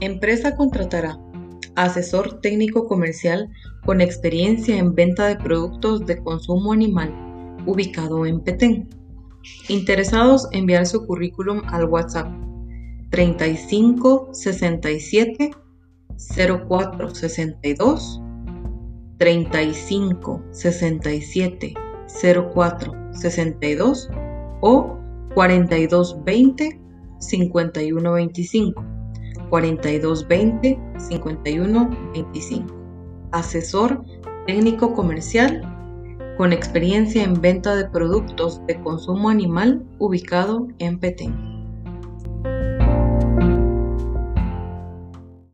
Empresa contratará asesor técnico comercial con experiencia en venta de productos de consumo animal, ubicado en Petén. Interesados enviar su currículum al WhatsApp 35 67 04 62 35 67 04 62 o 42 20 51 25 42 20 51 25 asesor técnico comercial con experiencia en venta de productos de consumo animal ubicado en Petén.